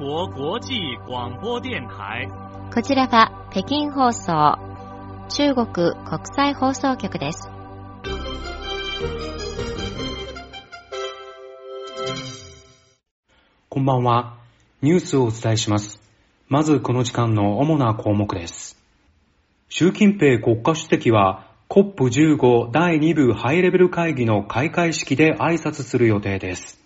国国际广播电台。こちらは北京放送、中国国際放送局です。こんばんは。ニュースをお伝えします。まずこの時間の主な項目です。習近平国家主席は COP15 第2部ハイレベル会議の開会式で挨拶する予定です。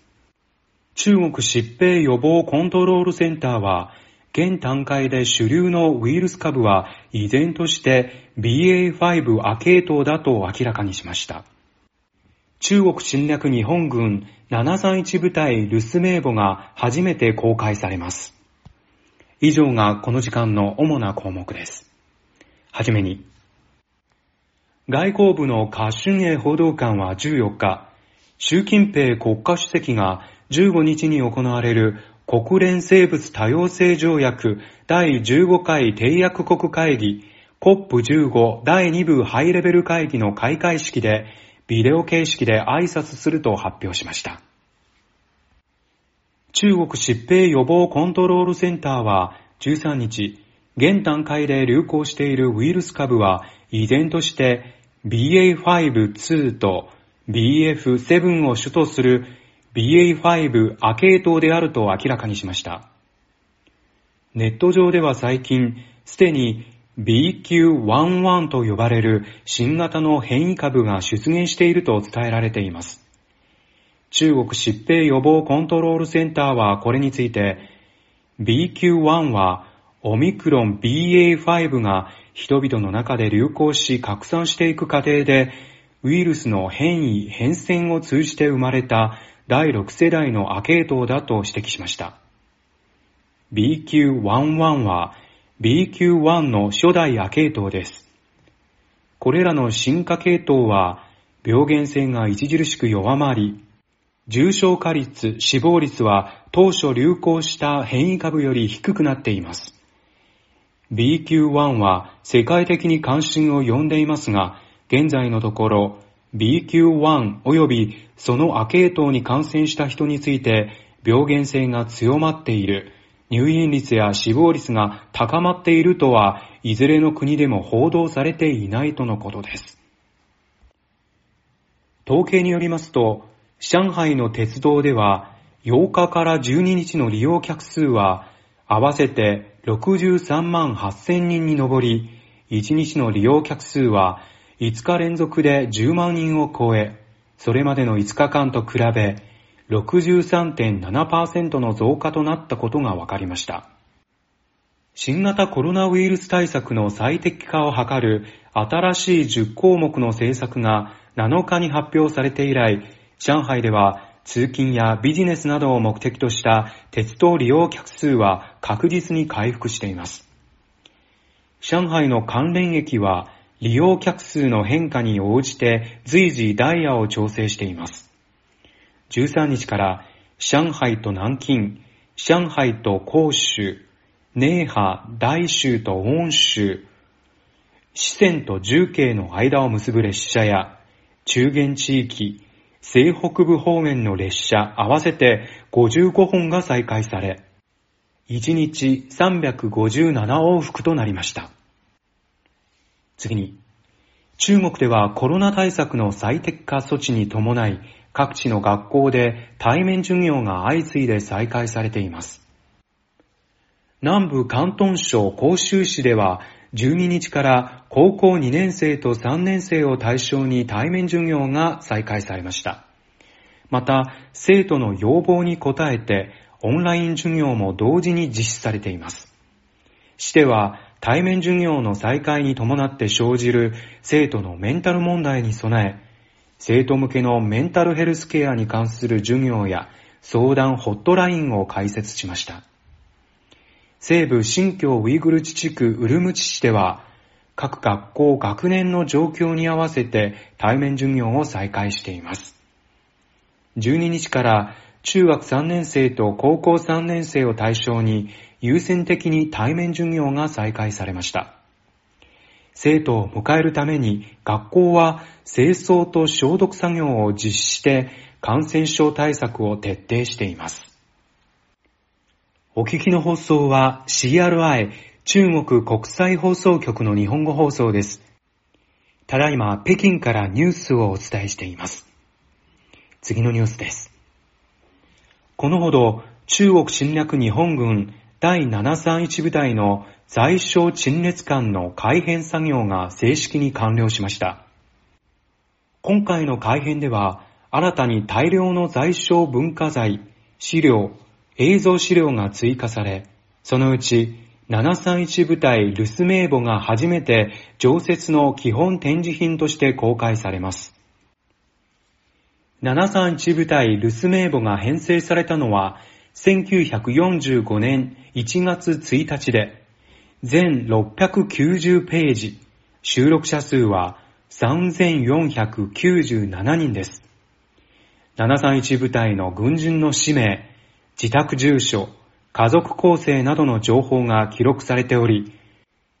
中国疾病予防コントロールセンターは、現段階で主流のウイルス株は依然として BA.5 亜系統だと明らかにしました。中国侵略日本軍731部隊ルス名簿が初めて公開されます。以上がこの時間の主な項目です。はじめに、外交部のカ・シュンエ報道官は14日、習近平国家主席が15日に行われる国連生物多様性条約第15回締約国会議 COP15 第2部ハイレベル会議の開会式でビデオ形式で挨拶すると発表しました。中国疾病予防コントロールセンターは13日、現段階で流行しているウイルス株は依然として BA.5-2 と BF.7 を主とする BA.5 亜系統であると明らかにしました。ネット上では最近、すでに BQ.11 と呼ばれる新型の変異株が出現していると伝えられています。中国疾病予防コントロールセンターはこれについて、BQ.1 はオミクロン BA.5 が人々の中で流行し拡散していく過程で、ウイルスの変異、変遷を通じて生まれた第6世代の亜系統だと指摘しました。BQ.11 は BQ.1 の初代亜系統です。これらの進化系統は病原性が著しく弱まり、重症化率、死亡率は当初流行した変異株より低くなっています。BQ.1 は世界的に関心を呼んでいますが、現在のところ BQ.1 及びその亜系統に感染した人について病原性が強まっている、入院率や死亡率が高まっているとはいずれの国でも報道されていないとのことです。統計によりますと、上海の鉄道では8日から12日の利用客数は合わせて63万8000人に上り、1日の利用客数は5日連続で10万人を超え、それまでの5日間と比べ63.7%の増加となったことが分かりました。新型コロナウイルス対策の最適化を図る新しい10項目の政策が7日に発表されて以来、上海では通勤やビジネスなどを目的とした鉄道利用客数は確実に回復しています。上海の関連駅は利用客数の変化に応じて随時ダイヤを調整しています。13日から上海と南京、上海と広州、寧波、大州と温州、四川と重慶の間を結ぶ列車や中原地域、西北部方面の列車合わせて55本が再開され、1日357往復となりました。次に、中国ではコロナ対策の最適化措置に伴い、各地の学校で対面授業が相次いで再開されています。南部広東省広州市では12日から高校2年生と3年生を対象に対面授業が再開されました。また、生徒の要望に応えてオンライン授業も同時に実施されています。市では対面授業の再開に伴って生じる生徒のメンタル問題に備え、生徒向けのメンタルヘルスケアに関する授業や相談ホットラインを開設しました。西部新疆ウイグル自治区ウルムチ市では、各学校学年の状況に合わせて対面授業を再開しています。12日から中学3年生と高校3年生を対象に優先的に対面授業が再開されました。生徒を迎えるために学校は清掃と消毒作業を実施して感染症対策を徹底しています。お聞きの放送は CRI 中国国際放送局の日本語放送です。ただいま北京からニュースをお伝えしています。次のニュースです。このほど中国侵略日本軍第731部隊の在所陳列館の改編作業が正式に完了しました。今回の改編では、新たに大量の在所文化財、資料、映像資料が追加され、そのうち731部隊留守名簿が初めて常設の基本展示品として公開されます。731部隊留守名簿が編成されたのは1945年1月1日で、全690ページ、収録者数は3497人です。731部隊の軍人の氏名、自宅住所、家族構成などの情報が記録されており、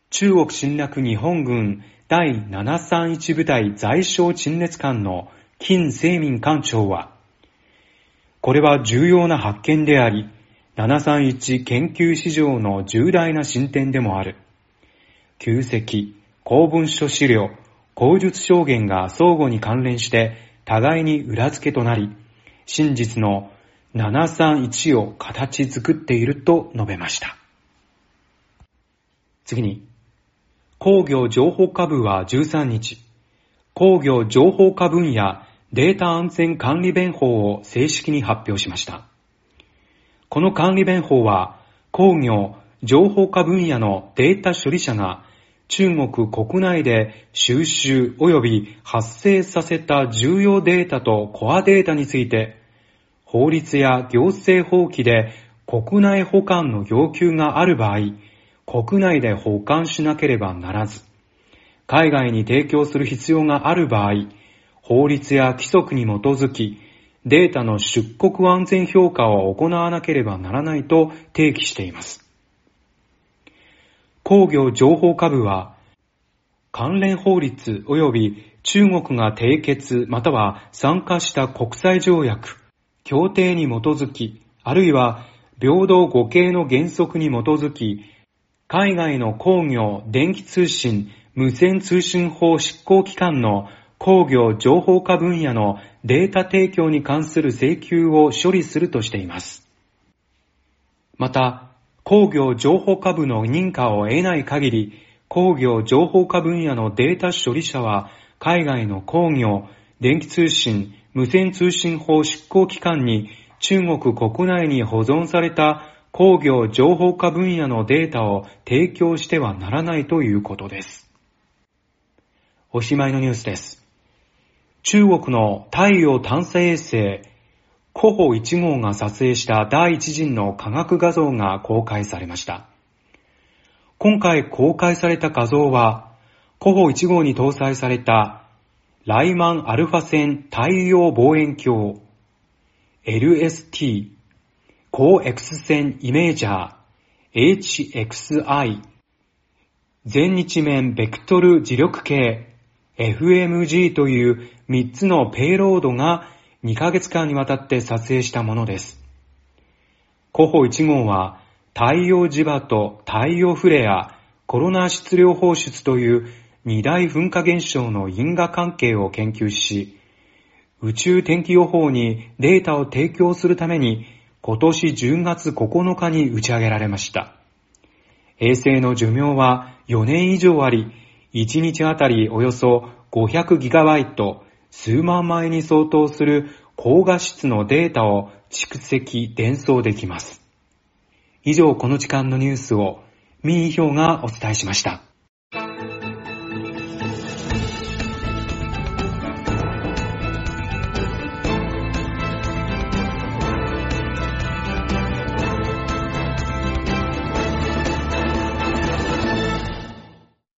中国侵略日本軍第731部隊在所陳列官の金清民艦長は、これは重要な発見であり、731研究史上の重大な進展でもある。旧跡、公文書資料、口述証言が相互に関連して互いに裏付けとなり、真実の731を形作っていると述べました。次に、工業情報科部は13日、工業情報科分野データ安全管理弁法を正式に発表しました。この管理弁法は、工業情報科分野のデータ処理者が中国国内で収集及び発生させた重要データとコアデータについて、法律や行政法規で国内保管の要求がある場合、国内で保管しなければならず、海外に提供する必要がある場合、法律や規則に基づき、データの出国安全評価を行わなければならないと提起しています。工業情報科部は、関連法律及び中国が締結または参加した国際条約、協定に基づき、あるいは平等互恵の原則に基づき、海外の工業電気通信無線通信法執行機関の工業情報化分野のデータ提供に関する請求を処理するとしています。また、工業情報科部の認可を得ない限り、工業情報科分野のデータ処理者は、海外の工業、電気通信、無線通信法執行機関に中国国内に保存された工業情報科分野のデータを提供してはならないということです。おしまいのニュースです。中国の太陽探査衛星コホ1号が撮影した第一陣の科学画像が公開されました。今回公開された画像は、コホ1号に搭載されたライマンアルファ線太陽望遠鏡 LST 高 X 線イメージャー HXI 全日面ベクトル磁力計 FMG という3つのペイロードが2ヶ月間にわたって撮影したものです。コホ1号は太陽磁場と太陽フレア、コロナ質量放出という二大噴火現象の因果関係を研究し、宇宙天気予報にデータを提供するために今年10月9日に打ち上げられました。衛星の寿命は4年以上あり、1日あたりおよそ500ギガバイト、数万枚に相当する高画質のデータを蓄積、伝送できます。以上この時間のニュースを、民意表がお伝えしました。